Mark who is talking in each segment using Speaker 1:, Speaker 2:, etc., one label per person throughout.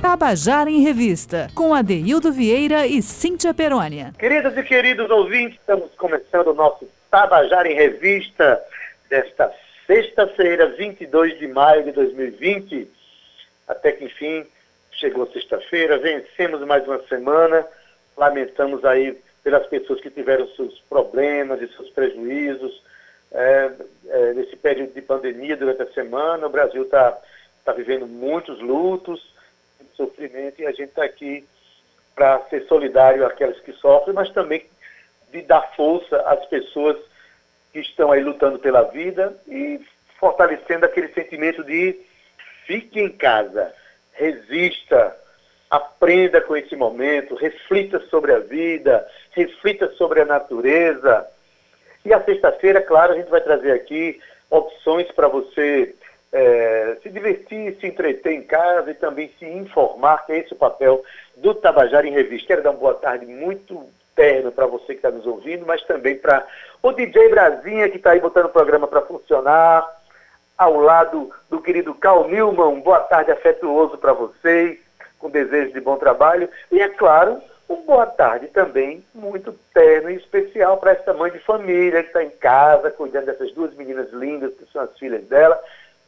Speaker 1: Tabajara em Revista, com Adeildo Vieira e Cíntia Perônia.
Speaker 2: Queridas e queridos ouvintes, estamos começando o nosso Tabajara em Revista desta sexta-feira, 22 de maio de 2020. Até que enfim chegou sexta-feira, vencemos mais uma semana. Lamentamos aí pelas pessoas que tiveram seus problemas e seus prejuízos é, é, nesse período de pandemia durante a semana. O Brasil está tá vivendo muitos lutos, sofrimento, e a gente está aqui para ser solidário àquelas que sofrem, mas também de dar força às pessoas que estão aí lutando pela vida e fortalecendo aquele sentimento de fique em casa, resista, aprenda com esse momento, reflita sobre a vida, reflita sobre a natureza. E a sexta-feira, claro, a gente vai trazer aqui opções para você é, se divertir, se entreter em casa e também se informar, que é esse o papel do Tabajara em Revista. Quero dar uma boa tarde muito terno para você que está nos ouvindo, mas também para o DJ Brasinha, que está aí botando o programa para funcionar, ao lado do querido Carl Newman. Boa tarde afetuoso para vocês, com desejo de bom trabalho. E, é claro, um boa tarde também muito terno e especial para essa mãe de família que está em casa, cuidando dessas duas meninas lindas, que são as filhas dela,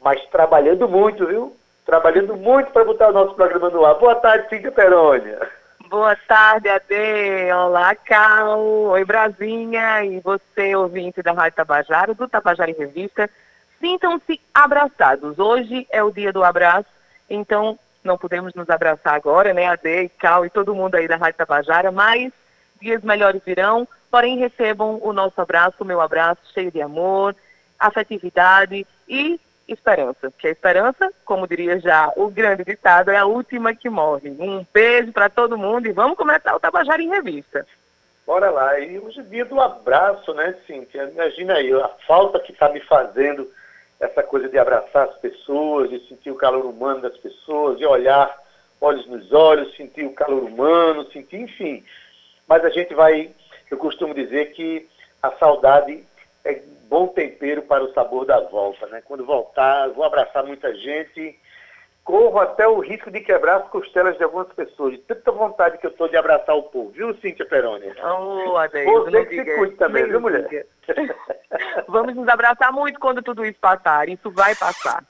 Speaker 2: mas trabalhando muito, viu? Trabalhando muito para botar o nosso programa no ar. Boa tarde, Cíntia Perônia.
Speaker 3: Boa tarde, Ade. Olá, Cal. Oi, Brasinha. E você, ouvinte da Rádio Tabajara, do Tabajara em Revista. Sintam-se abraçados. Hoje é o dia do abraço, então não podemos nos abraçar agora, né, Ade, Cal e todo mundo aí da Rádio Tabajara, mas dias melhores virão. Porém, recebam o nosso abraço, o meu abraço, cheio de amor, afetividade e esperança. Que a esperança, como diria já o grande ditado, é a última que morre. Um beijo para todo mundo e vamos começar o Tabajara em Revista.
Speaker 2: Bora lá. E hoje dia do abraço, né, Cíntia? Imagina aí a falta que está me fazendo essa coisa de abraçar as pessoas, de sentir o calor humano das pessoas, de olhar olhos nos olhos, sentir o calor humano, sentir, enfim. Mas a gente vai, eu costumo dizer que a saudade é bom tempero para o sabor da volta, né? Quando voltar, vou abraçar muita gente, corro até o risco de quebrar as costelas de algumas pessoas, de tanta vontade que eu estou de abraçar o povo, viu, Cíntia Peroni?
Speaker 3: Oh, Adeildo,
Speaker 2: Você que se cuide também, viu, mulher?
Speaker 3: Vamos nos abraçar muito quando tudo isso passar, isso vai passar.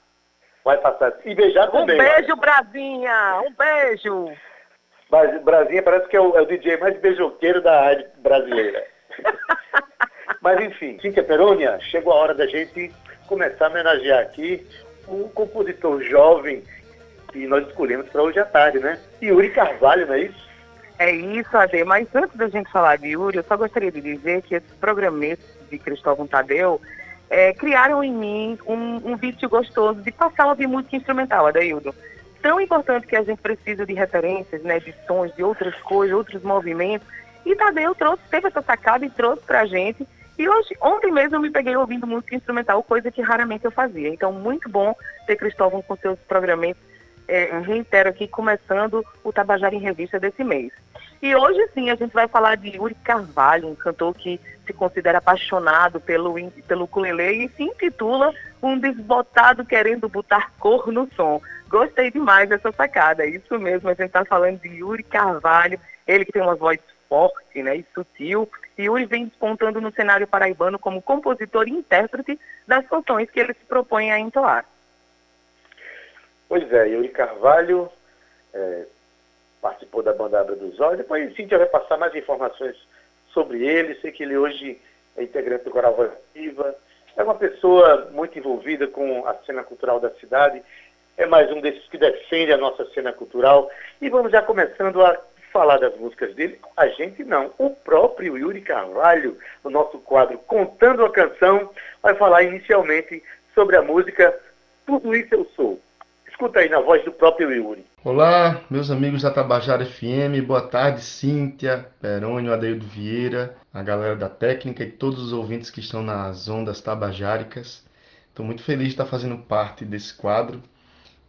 Speaker 2: Vai passar. E beijar também.
Speaker 3: Um beijo, Brasinha! Um beijo!
Speaker 2: Brasinha parece que é o, é o DJ mais beijoqueiro da rádio brasileira. Mas enfim, Cíntia Perônia, chegou a hora da gente começar a homenagear aqui um compositor jovem que nós escolhemos para hoje à tarde, né? Yuri Carvalho, não é isso?
Speaker 3: É isso, Ade. Mas antes da gente falar de Yuri, eu só gostaria de dizer que esses programetes de Cristóvão Tadeu é, criaram em mim um, um vício gostoso de passar a ouvir música instrumental, Adeildo. Tão importante que a gente precisa de referências, né, de sons, de outras coisas, outros movimentos. E Tadeu trouxe, teve essa sacada e trouxe para a gente e hoje, ontem mesmo eu me peguei ouvindo música instrumental, coisa que raramente eu fazia. Então, muito bom ter Cristóvão com seus programas. É, reitero aqui, começando o Tabajara em Revista desse mês. E hoje sim a gente vai falar de Yuri Carvalho, um cantor que se considera apaixonado pelo, pelo ukulele e se intitula Um Desbotado Querendo Botar Cor no Som. Gostei demais dessa sacada, isso mesmo, a gente está falando de Yuri Carvalho, ele que tem uma voz forte né, e sutil, Yuri vem despontando no cenário paraibano como compositor e intérprete das canções que ele se propõe a entoar.
Speaker 2: Pois é, Yuri Carvalho é, participou da banda Abra dos Olhos. Depois Cíntia vai passar mais informações sobre ele. Sei que ele hoje é integrante do Coral Voz Viva. É uma pessoa muito envolvida com a cena cultural da cidade. É mais um desses que defende a nossa cena cultural. E vamos já começando a falar das músicas dele, a gente não. O próprio Yuri Carvalho, no nosso quadro Contando a Canção, vai falar inicialmente sobre a música Tudo Isso Eu Sou. Escuta aí na voz do próprio Yuri.
Speaker 4: Olá, meus amigos da Tabajara FM, boa tarde, Cíntia, Perônio, Adeildo Vieira, a galera da técnica e todos os ouvintes que estão nas ondas tabajáricas. Estou muito feliz de estar fazendo parte desse quadro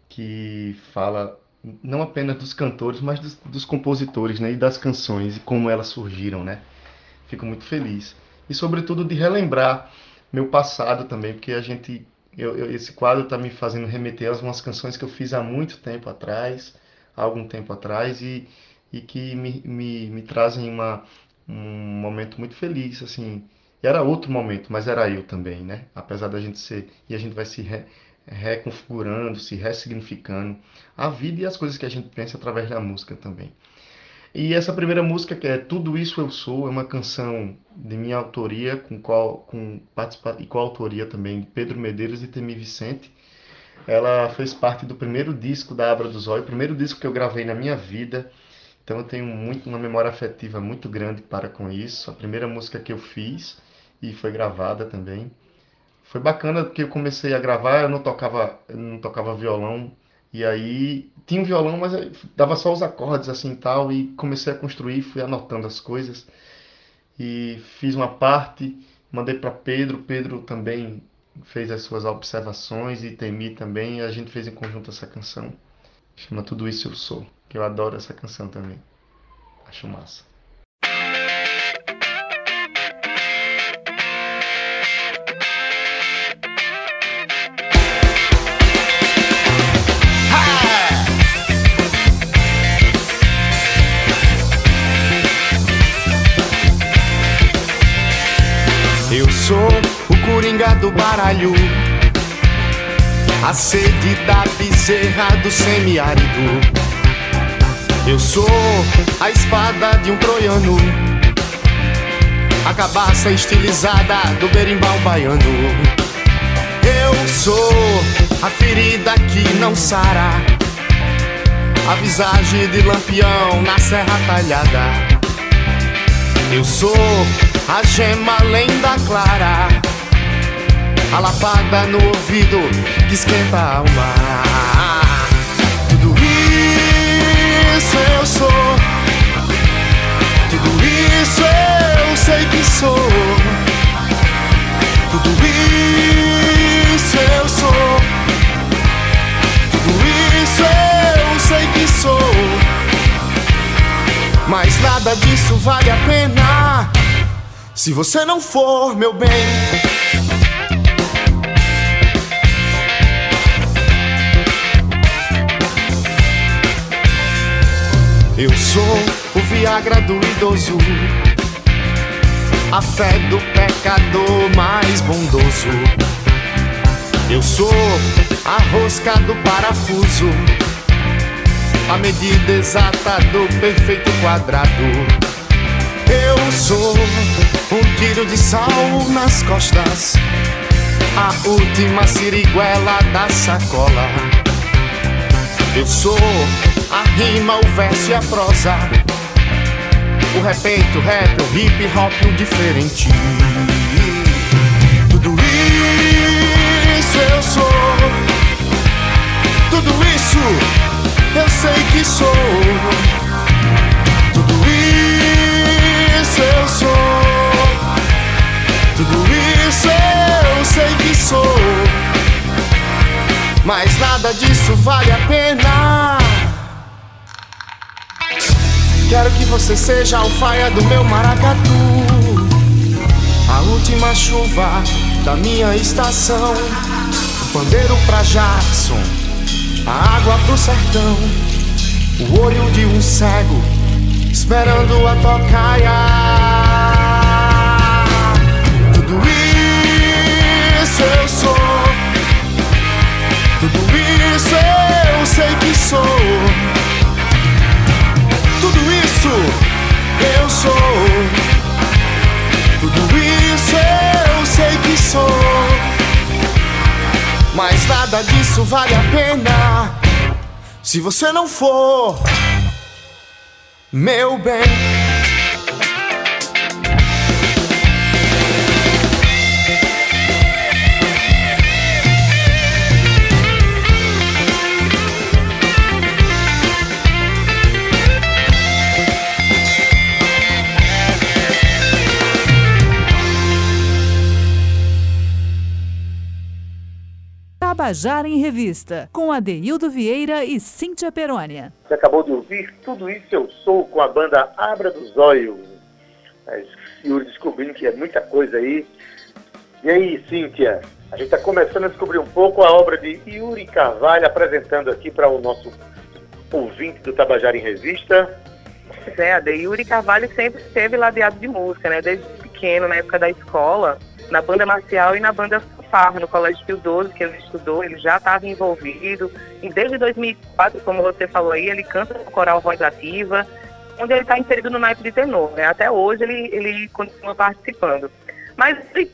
Speaker 4: que fala não apenas dos cantores, mas dos, dos, compositores, né, e das canções e como elas surgiram, né? Fico muito feliz e sobretudo de relembrar meu passado também, porque a gente eu, eu, esse quadro está me fazendo remeter a umas canções que eu fiz há muito tempo atrás, há algum tempo atrás e, e que me, me, me trazem uma, um momento muito feliz, assim. Era outro momento, mas era eu também, né? Apesar da gente ser. E a gente vai se re, reconfigurando, se ressignificando a vida e as coisas que a gente pensa através da música também. E essa primeira música, que é Tudo Isso Eu Sou, é uma canção de minha autoria, com qual, com participa e com a autoria também de Pedro Medeiros e Temi Vicente. Ela fez parte do primeiro disco da Abra do Zóio, o primeiro disco que eu gravei na minha vida. Então eu tenho muito, uma memória afetiva muito grande para com isso. A primeira música que eu fiz e foi gravada também. Foi bacana porque eu comecei a gravar, eu não tocava, eu não tocava violão, e aí tinha um violão, mas dava só os acordes assim tal, e comecei a construir, fui anotando as coisas. E fiz uma parte, mandei para Pedro, Pedro também fez as suas observações e Temi também, e a gente fez em conjunto essa canção. Chama Tudo Isso Eu Sou, que eu adoro essa canção também. Acho massa.
Speaker 5: Do baralho, a sede da bezerra do semiárido. Eu sou a espada de um troiano, a cabaça estilizada do berimbau baiano. Eu sou a ferida que não sara, a visagem de lampião na serra talhada. Eu sou a gema lenda clara, a lapada no ouvido que esquenta a alma. Tudo isso eu sou, tudo isso eu sei que sou, tudo isso eu sou, tudo isso eu sei que sou. Mas nada disso vale a pena se você não for meu bem. Eu sou o Viagra do idoso, a fé do pecador mais bondoso. Eu sou a rosca do parafuso, a medida exata do perfeito quadrado. Eu sou um tiro de sal nas costas, a última siriguela da sacola. Eu sou a rima, o verso e a prosa, o repente, o rap, o hip hop, o diferente. Tudo isso eu sou, tudo isso eu sei que sou. eu sou. Tudo isso eu sei que sou. Mas nada disso vale a pena. Quero que você seja a alfaia do meu maracatu. A última chuva da minha estação. O pandeiro pra Jackson, a água pro sertão. O olho de um cego esperando a tocaia. Tudo isso eu sou, tudo isso eu sei que sou. Isso eu sou, tudo isso eu sei que sou. Mas nada disso vale a pena se você não for meu bem.
Speaker 1: Tabajara em Revista, com Adeildo Vieira e Cíntia Perônia.
Speaker 2: Você acabou de ouvir Tudo Isso Eu Sou com a banda Abra dos Olhos. Mas Yuri descobrindo que é muita coisa aí. E aí, Cíntia? A gente está começando a descobrir um pouco a obra de Yuri Carvalho, apresentando aqui para o nosso ouvinte do Tabajara em Revista.
Speaker 3: Pois é, a Yuri Carvalho sempre esteve ladeado de música, né? Desde pequeno, na época da escola, na banda marcial e na banda Farro, no Colégio Pio 12, que ele estudou, ele já estava envolvido. E desde 2004, como você falou aí, ele canta no coral Voz Ativa, onde ele está inserido no naipe de tenor, né? Até hoje ele, ele continua participando. Mas ele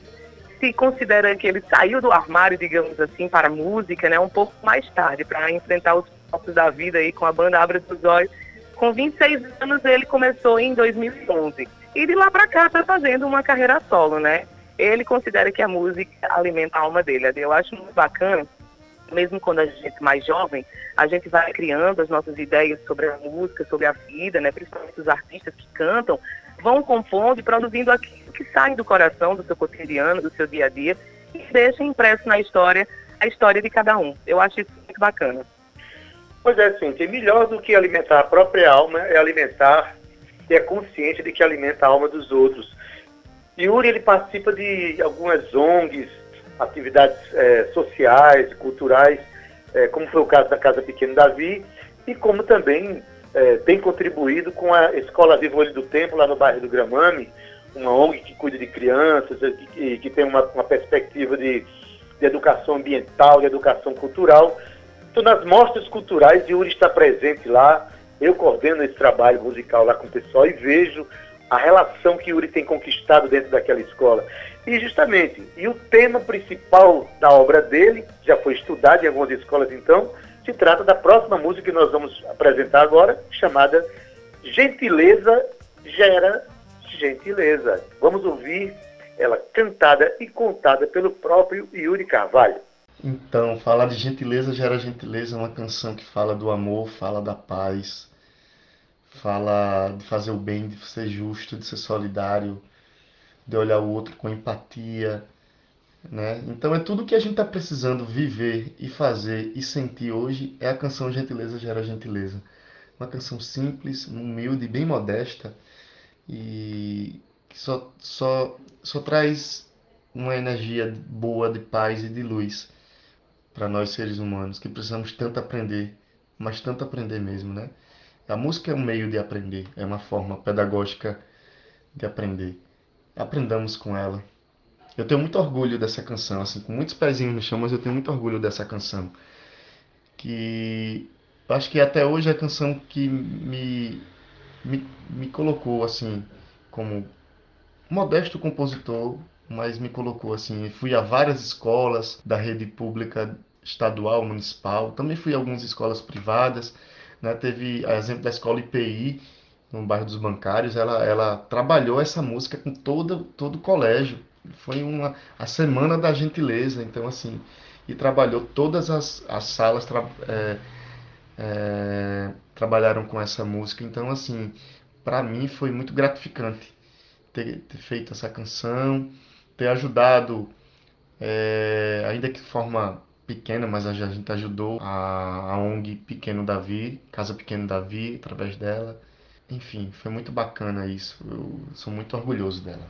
Speaker 3: se considera que ele saiu do armário, digamos assim, para a música, né? Um pouco mais tarde, para enfrentar os próprios da vida aí com a banda Abra dos Olhos. Com 26 anos ele começou em 2011. E de lá para cá está fazendo uma carreira solo, né? Ele considera que a música alimenta a alma dele. Eu acho muito bacana, mesmo quando a gente é mais jovem, a gente vai criando as nossas ideias sobre a música, sobre a vida, né? Principalmente os artistas que cantam, vão compondo e produzindo aquilo que sai do coração, do seu cotidiano, do seu dia a dia, e deixa impresso na história a história de cada um. Eu acho isso muito bacana.
Speaker 2: Pois é, tem melhor do que alimentar a própria alma é alimentar, ter a consciência de que alimenta a alma dos outros. Yuri ele participa de algumas ONGs, atividades é, sociais, culturais, é, como foi o caso da Casa Pequeno Davi, e como também é, tem contribuído com a Escola Viva Olho do Tempo, lá no bairro do Gramame, uma ONG que cuida de crianças e que tem uma, uma perspectiva de, de, educação ambiental, de educação cultural. Então, nas mostras culturais, Yuri está presente lá, eu coordeno esse trabalho musical lá com o pessoal e vejo a relação que Yuri tem conquistado dentro daquela escola. E justamente, e o tema principal da obra dele, já foi estudado em algumas escolas então, se trata da próxima música que nós vamos apresentar agora, chamada Gentileza Gera Gentileza. Vamos ouvir ela cantada e contada pelo próprio Yuri Carvalho.
Speaker 4: Então, falar de gentileza gera gentileza é uma canção que fala do amor, fala da paz, fala de fazer o bem, de ser justo, de ser solidário, de olhar o outro com empatia, né? Então é tudo que a gente está precisando viver e fazer e sentir hoje é a canção Gentileza Gera Gentileza. Uma canção simples, humilde, bem modesta e que só, só, só traz uma energia boa de paz e de luz para nós seres humanos que precisamos tanto aprender, mas tanto aprender mesmo, né? A música é um meio de aprender, é uma forma pedagógica de aprender. Aprendamos com ela. Eu tenho muito orgulho dessa canção, assim, com muitos pezinhos no chão, mas eu tenho muito orgulho dessa canção. Que acho que até hoje é a canção que me, me, me colocou, assim, como modesto compositor, mas me colocou, assim, fui a várias escolas da rede pública estadual, municipal, também fui a algumas escolas privadas, né? Teve a exemplo da escola IPI, no bairro dos Bancários, ela, ela trabalhou essa música com todo, todo o colégio. Foi uma, a semana da gentileza, então assim, e trabalhou todas as, as salas tra, é, é, trabalharam com essa música. Então assim, para mim foi muito gratificante ter, ter, feito essa canção, ter ajudado, é, ainda que de forma pequena, mas a gente ajudou a, a ONG Pequeno Davi, Casa Pequeno Davi, através dela. Enfim, foi muito bacana isso. Eu sou muito orgulhoso dela.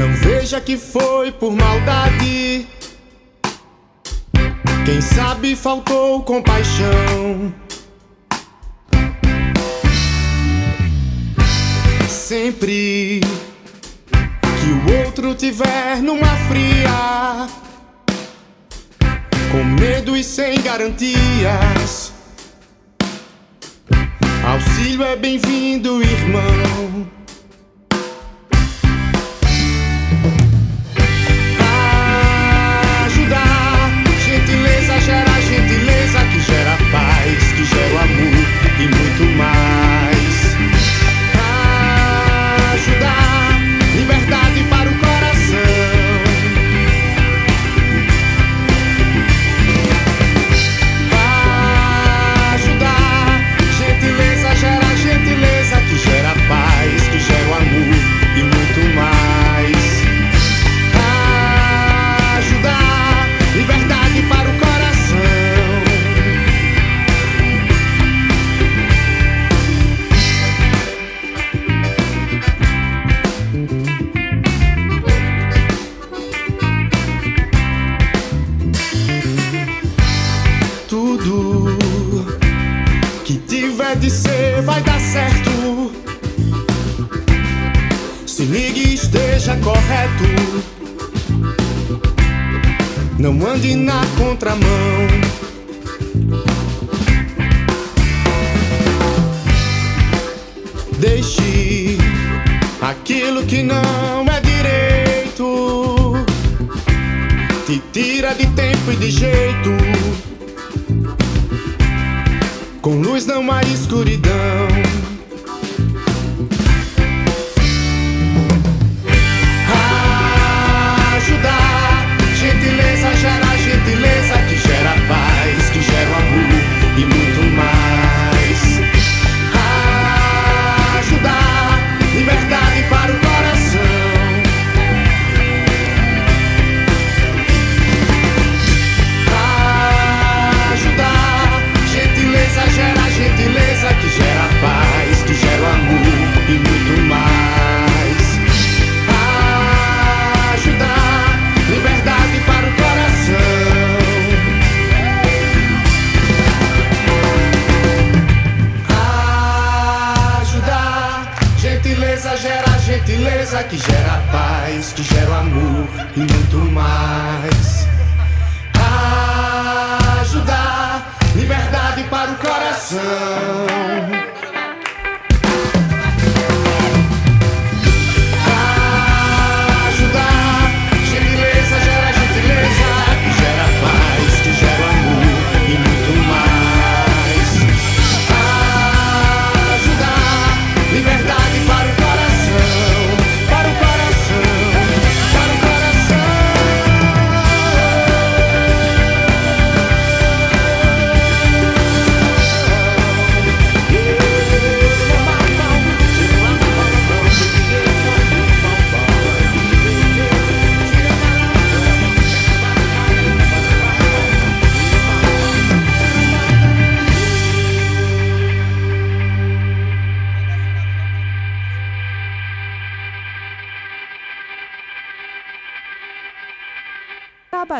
Speaker 5: Não veja que foi por maldade. Quem sabe faltou compaixão. Sempre que o outro tiver numa fria, com medo e sem garantias. Auxílio é bem-vindo, irmão.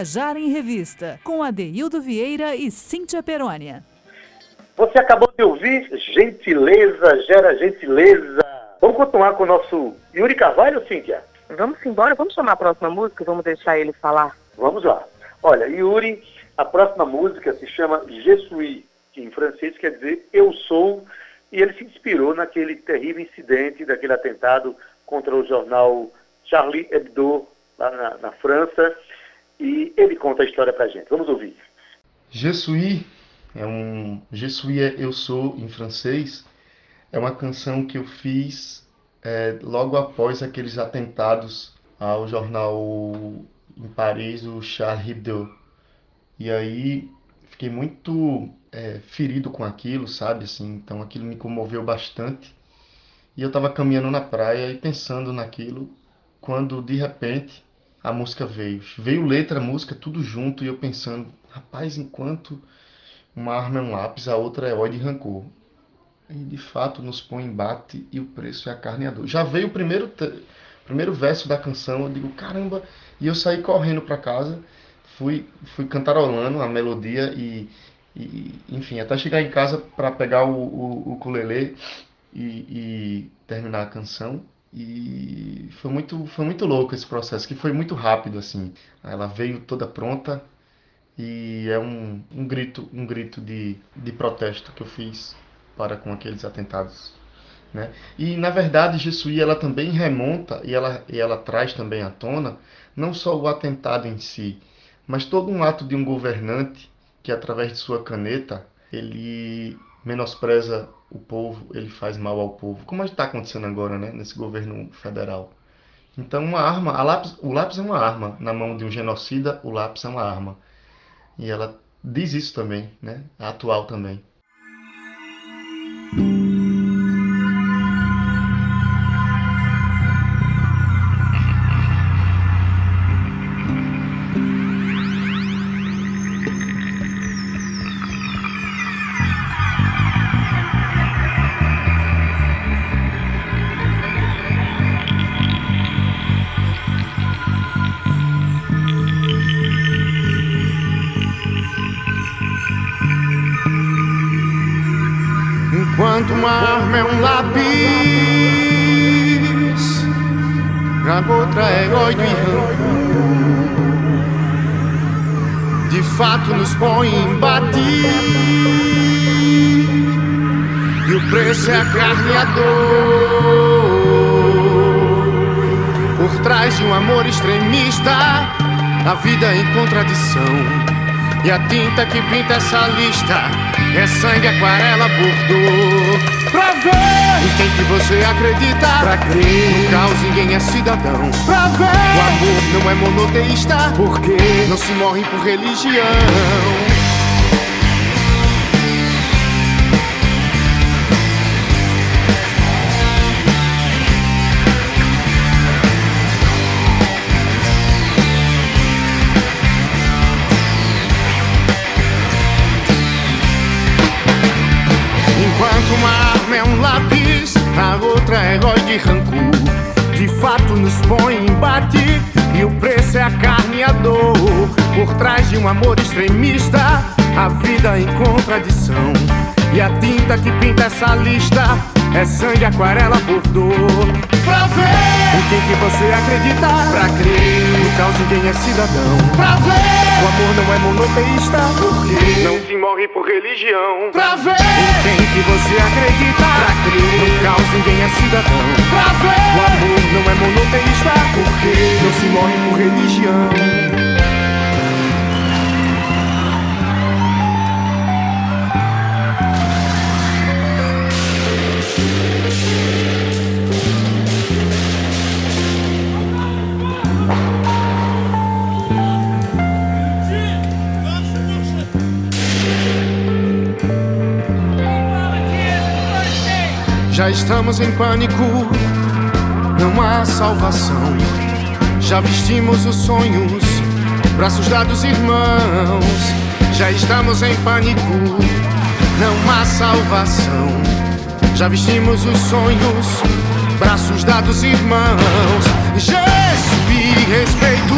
Speaker 1: Tabajara em Revista, com Adeildo Vieira e Cíntia Perônia.
Speaker 2: Você acabou de ouvir Gentileza Gera Gentileza. Vamos continuar com o nosso Yuri Carvalho, Cíntia?
Speaker 3: Vamos embora, vamos chamar a próxima música, vamos deixar ele falar.
Speaker 2: Vamos lá. Olha, Yuri, a próxima música se chama Je suis, que em francês quer dizer eu sou, e ele se inspirou naquele terrível incidente, daquele atentado contra o jornal Charlie Hebdo, lá na, na França, e ele conta a história pra gente. Vamos ouvir.
Speaker 4: Je suis é um Je suis é eu sou em francês. É uma canção que eu fiz é, logo após aqueles atentados ao jornal em Paris, o Charlie Hebdo. E aí fiquei muito é, ferido com aquilo, sabe? Assim, então aquilo me comoveu bastante. E eu estava caminhando na praia e pensando naquilo, quando de repente a música veio. Veio letra, música, tudo junto, e eu pensando, rapaz, enquanto uma arma é um lápis, a outra é ódio e rancor. E de fato nos põe embate e o preço é a carne e a dor. Já veio o primeiro, primeiro verso da canção, eu digo, caramba, e eu saí correndo para casa, fui, fui cantarolando a melodia e, e, enfim, até chegar em casa para pegar o, o, o ukulele e, e terminar a canção. E foi muito, foi muito louco esse processo, que foi muito rápido, assim. Ela veio toda pronta e é um, um grito, um grito de, de protesto que eu fiz para com aqueles atentados. Né? E na verdade, Jesuí ela também remonta e ela, e ela traz também à tona não só o atentado em si, mas todo um ato de um governante que através de sua caneta ele menospreza o povo, ele faz mal ao povo, como está acontecendo agora, né, nesse governo federal. Então, uma arma, lápis, o lápis é uma arma na mão de um genocida, o lápis é uma arma. E ela diz isso também, né, é atual também. Lápis,
Speaker 5: a outra é ódio e rancor. De fato nos põe em batir. E o preço é a carne e a dor. Por trás de um amor extremista, a vida em contradição. E a tinta que pinta essa lista é sangue, aquarela, bordô. Pra ver em quem que você acredita,
Speaker 6: pra crer.
Speaker 5: No caos ninguém é cidadão.
Speaker 6: Pra ver
Speaker 5: o amor não é monoteísta,
Speaker 6: porque
Speaker 5: não se morre por religião. Herói de rancor. De fato nos põe em embate e o preço é a carne e a dor. Por trás de um amor extremista, a vida em contradição. E a tinta que pinta essa lista é sangue, aquarela, bordô.
Speaker 6: Pra ver
Speaker 5: em quem que você acredita,
Speaker 6: pra crer.
Speaker 5: No caos ninguém é cidadão.
Speaker 6: Pra ver
Speaker 5: o amor não é monoteísta,
Speaker 6: porque
Speaker 5: não se morre por religião.
Speaker 6: Pra ver
Speaker 5: em quem que você acredita,
Speaker 6: pra crer.
Speaker 5: No caos ninguém é cidadão.
Speaker 6: Pra ver
Speaker 5: o amor não é monoteísta,
Speaker 6: porque
Speaker 5: não se morre por religião. Já estamos em pânico, não há salvação. Já vestimos os sonhos, braços dados, irmãos. Já estamos em pânico, não há salvação. Já vestimos os sonhos, braços dados, irmãos. Jesus respeito,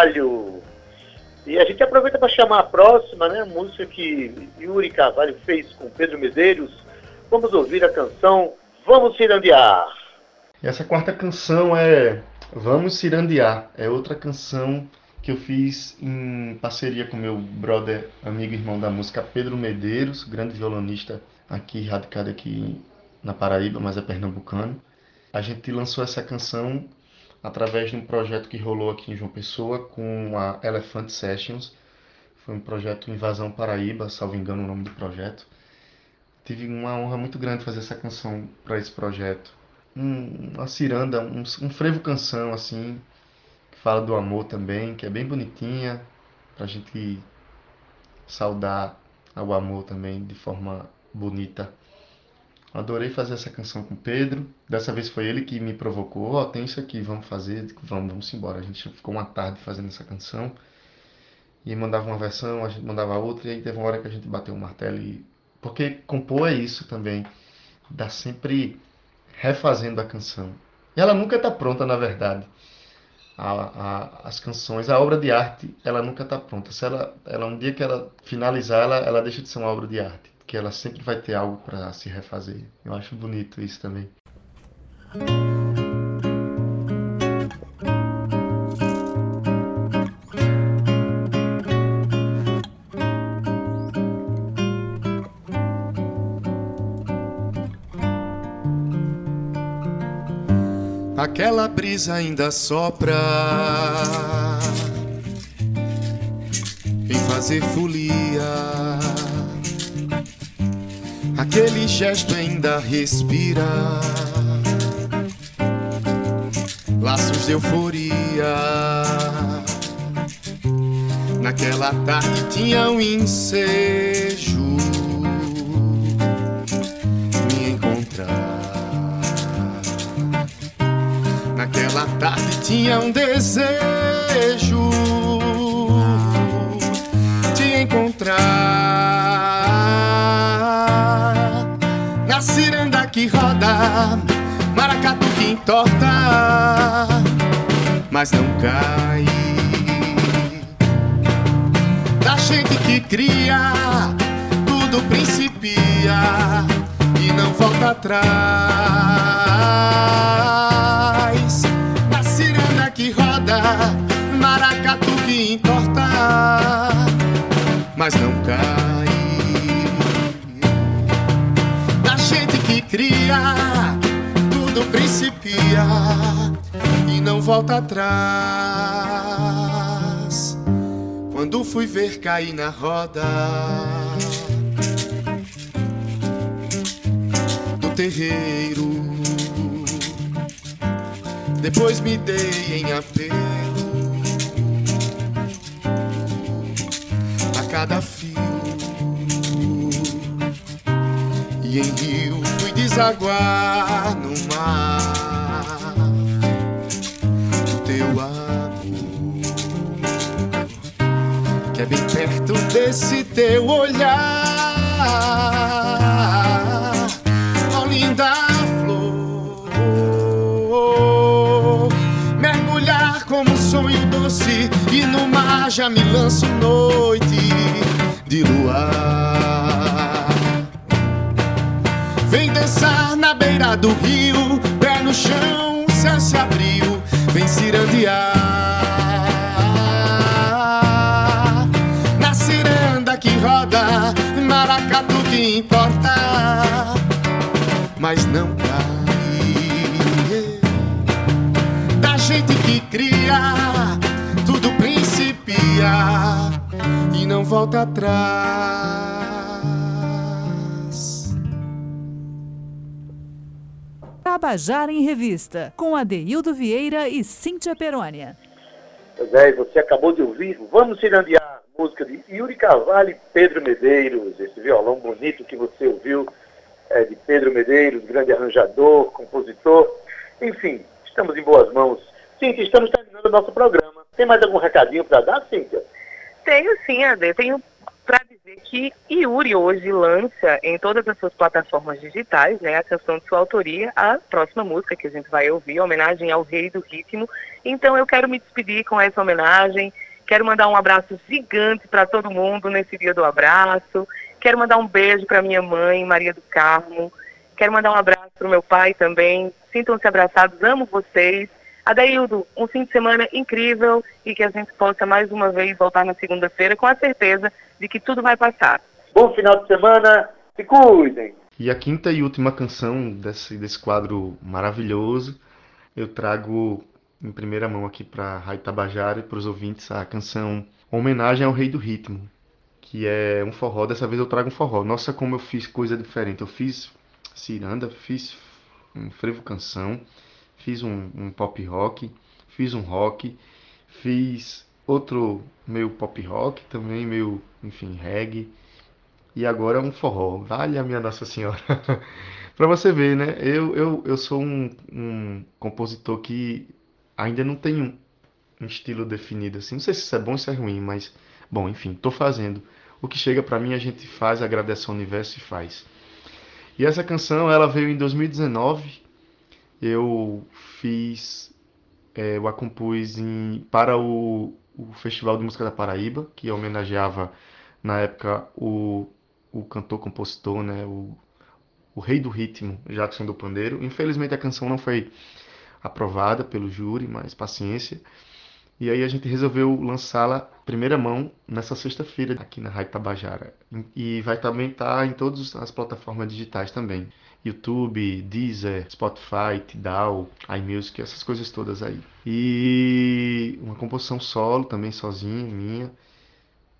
Speaker 2: Carvalho. E a gente aproveita para chamar a próxima, né? Música que Yuri Carvalho fez com Pedro Medeiros. Vamos ouvir a canção Vamos Cirandear.
Speaker 4: Essa quarta canção é Vamos Cirandear. É outra canção que eu fiz em parceria com meu brother, amigo e irmão da música Pedro Medeiros, grande violonista aqui, radicado aqui na Paraíba, mas é pernambucano. A gente lançou essa canção através de um projeto que rolou aqui em João Pessoa com a Elephant Sessions. Foi um projeto Invasão Paraíba, salvo engano o nome do projeto. Tive uma honra muito grande fazer essa canção para esse projeto. Um, uma ciranda, um, um frevo canção assim, que fala do amor também, que é bem bonitinha, para a gente saudar ao amor também de forma bonita. Adorei fazer essa canção com o Pedro. Dessa vez foi ele que me provocou. Ó, oh, tem isso aqui, vamos fazer. Vamos, vamos embora. A gente ficou uma tarde fazendo essa canção. E mandava uma versão, a gente mandava outra. E aí teve uma hora que a gente bateu o martelo. E... Porque compor é isso também. Dá sempre refazendo a canção. E ela nunca está pronta, na verdade. A, a, as canções, a obra de arte, ela nunca está pronta. Se ela, ela, um dia que ela finalizar, ela, ela deixa de ser uma obra de arte que ela sempre vai ter algo para se refazer. Eu acho bonito isso também.
Speaker 5: aquela brisa ainda sopra em fazer folia. Aquele gesto ainda respira laços de euforia. Naquela tarde tinha um ensejo me encontrar. Naquela tarde tinha um desejo maracatu que entorta, mas não cai. Da gente que cria, tudo principia e não volta atrás. Na ciranda que roda, maracatu que entorta, mas não cai. Cria, tudo principia e não volta atrás. Quando fui ver cair na roda do terreiro, depois me dei em apelo a cada fio e em rio fui desaguar no mar do teu amor que é bem perto desse teu olhar, ó linda flor. Mergulhar como um sonho doce e no mar já me lanço noite de luar. Vem dançar na beira do rio, pé no chão, o céu se abriu, vem cirandear. Na ciranda que roda, maracatu que importa, mas não cai. Da gente que cria, tudo principia e não volta atrás.
Speaker 1: Tabajara em Revista, com Adeildo Vieira e Cíntia Perônia.
Speaker 2: Pois é, você acabou de ouvir Vamos Cirandear, música de Yuri Carvalho e Pedro Medeiros. Esse violão bonito que você ouviu é de Pedro Medeiros, grande arranjador, compositor. Enfim, estamos em boas mãos. Cíntia, estamos terminando o nosso programa. Tem mais algum recadinho para dar, Cíntia?
Speaker 3: Tenho sim, Ade. Tenho dizer que Yuri hoje lança em todas as suas plataformas digitais, né, a canção de sua autoria, a próxima música que a gente vai ouvir, homenagem ao Rei do Ritmo. Então eu quero me despedir com essa homenagem. Quero mandar um abraço gigante para todo mundo nesse dia do abraço. Quero mandar um beijo para minha mãe, Maria do Carmo. Quero mandar um abraço para o meu pai também. Sintam-se abraçados, amo vocês. Adaildo, um fim de semana incrível e que a gente possa mais uma vez voltar na segunda-feira com a certeza de que tudo vai passar.
Speaker 2: Bom final de semana, se cuidem.
Speaker 4: E a quinta e última canção desse, desse quadro maravilhoso, eu trago em primeira mão aqui para a Rádio Tabajara e para os ouvintes a canção Homenagem ao Rei do Ritmo, que é um forró. Dessa vez eu trago um forró. Nossa, como eu fiz coisa diferente. Eu fiz ciranda, fiz um frevo canção, fiz um, um pop rock, fiz um rock, fiz outro meio pop rock também, meio, enfim, reggae. E agora um forró. Vale a minha Nossa Senhora. Pra você ver, né? Eu, eu, eu sou um, um compositor que ainda não tem um, estilo definido assim. Não sei se isso é bom ou se é ruim, mas bom, enfim, tô fazendo. O que chega pra mim a gente faz, agradece ao universo e faz. E essa canção, ela veio em 2019. Eu fiz, é, eu a compus em, para o, o Festival de Música da Paraíba, que homenageava na época o, o cantor-compositor, né, o, o rei do ritmo, Jackson do Pandeiro. Infelizmente a canção não foi aprovada pelo júri, mas paciência. E aí a gente resolveu lançá-la primeira mão nessa sexta-feira aqui na Rádio Tabajara. E vai também estar em todas as plataformas digitais também. YouTube, Deezer, Spotify, Tidal, iMusic, essas coisas todas aí. E uma composição solo também sozinha, minha.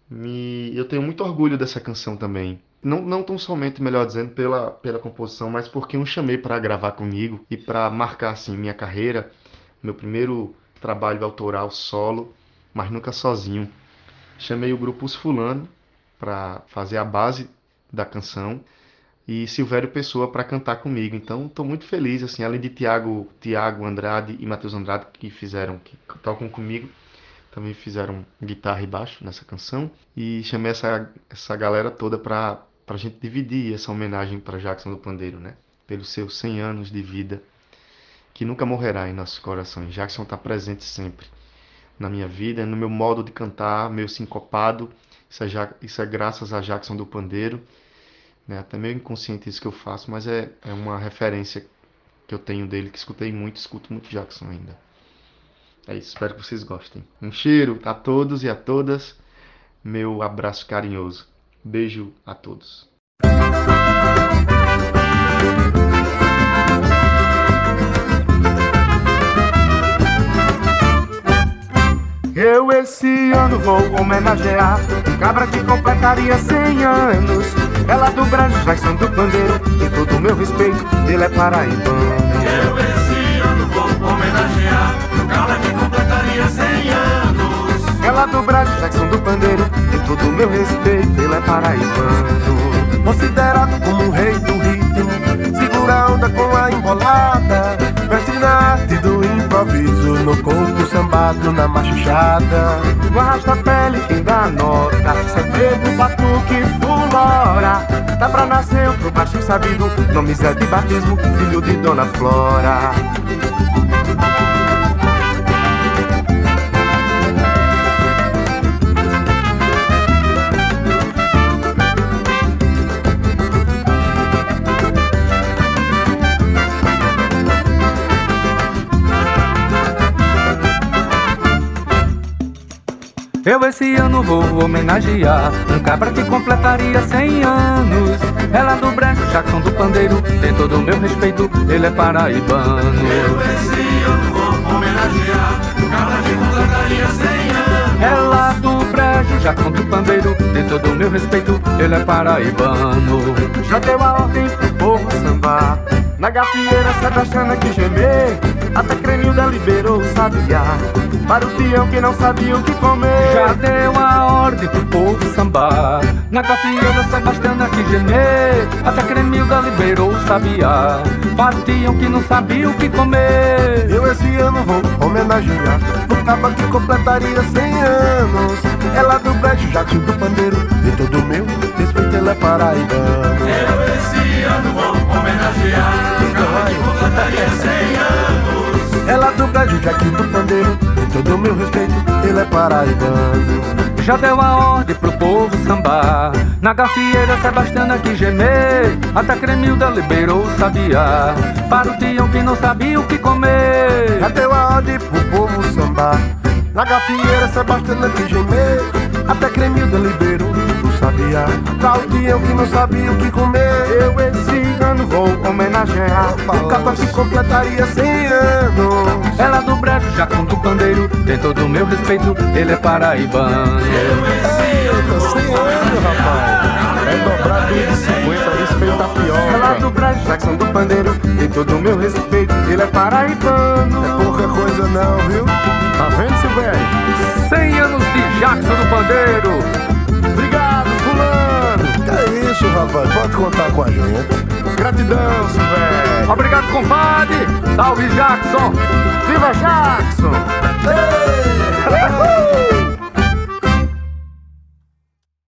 Speaker 4: Me... Eu tenho muito orgulho dessa canção também. Não, não tão somente, melhor dizendo, pela, pela composição, mas porque eu chamei para gravar comigo e para marcar assim minha carreira, meu primeiro trabalho autoral solo, mas nunca sozinho. Chamei o grupo Os Fulano para fazer a base da canção e Silvério Pessoa para cantar comigo. Então estou muito feliz, assim, além de Tiago, Tiago Andrade e Matheus Andrade que fizeram, que tocam comigo, também fizeram guitarra e baixo nessa canção e chamei essa, essa galera toda para a gente dividir essa homenagem para Jackson do Pandeiro, né? Pelos seus 100 anos de vida, que nunca morrerá em nossos corações. Jackson está presente sempre na minha vida, no meu modo de cantar, meio sincopado. Isso é, isso é graças a Jackson do Pandeiro né? Até meio inconsciente isso que eu faço, mas é, é uma referência que eu tenho dele, que escutei muito, escuto muito Jackson ainda. É isso, espero que vocês gostem. Um cheiro a todos e a todas. Meu abraço carinhoso. Beijo a todos.
Speaker 5: Eu esse ano vou homenagear um cabra que completaria 100 anos. Ela do Brasil, Jackson do Pandeiro, e todo o meu respeito, ele é paraibano.
Speaker 6: Eu esse ano vou homenagear um cabra que completaria 100 anos.
Speaker 5: Ela do Brasil, Jackson do Pandeiro, e todo o meu respeito, ele é paraibano. Considerado como o rei do ritmo, segura a onda com a embolada, mestre na arte do improviso no corpo sambado na machuchada. No arrasta pele quem dá nota. Segredo, batuque, fulora. Dá pra nascer outro baixo sabido. Nome Zé de batismo, filho de Dona Flora Eu esse ano vou homenagear um cabra que completaria 100 anos. Ela do brejo, Jackson do pandeiro, tem todo o meu respeito, ele é paraibano.
Speaker 6: Eu esse ano vou homenagear um cabra que completaria 100 anos.
Speaker 5: Ela do brejo, Jackson do pandeiro, tem todo o meu respeito, ele é paraibano. Já deu a ordem pro povo sambar. Na gafieira, Sebastiana que gemer Até Cremilda liberou o sabiá. Para o peão que não sabia o que comer. Já deu a ordem pro povo sambar. Na gafieira, Sebastiana que gemer Até Cremilda liberou o sabiá. Para o peão que não sabia o que comer. Eu esse ano vou homenagear. O caba que completaria 100 anos. Ela do brejo, Jackson do pandeiro. E todo o meu respeito, ela é paraibano.
Speaker 6: Eu esse ano vou homenagear completaria 100 anos.
Speaker 5: Ela Brasil, Jack do pandeiro, tem todo o meu respeito, ele é paraibano. Já deu a ordem pro povo sambar Na gafieira Sebastiana que gemer Até Cremilda liberou o sabiá Para o tião que não sabia o que comer Já deu a ordem pro povo sambar Na gafieira Sebastiana que gemer Até Cremilda liberou o sabiá Para o tião que não sabia o que comer. Eu esse ano vou homenagear. O capa que completaria 100 anos. Ela do brejo, Jackson do pandeiro. Tem todo o meu respeito, ele é paraibano.
Speaker 6: Eu esse ano vou
Speaker 7: 100 anos, rapaz. É dobrado de 50, isso feio tapioca
Speaker 5: Ela do brejo, Jackson do pandeiro. Tem todo o meu respeito, ele é paraibano.
Speaker 7: É pouca coisa não, viu? Tá vendo, Silvério?
Speaker 5: 100 anos de Jackson do pandeiro
Speaker 7: rapaz. Pode contar com a gente.
Speaker 5: Gratidão, velho. Obrigado, compadre. Salve, Jackson. Viva Jackson. Ei! Uhul!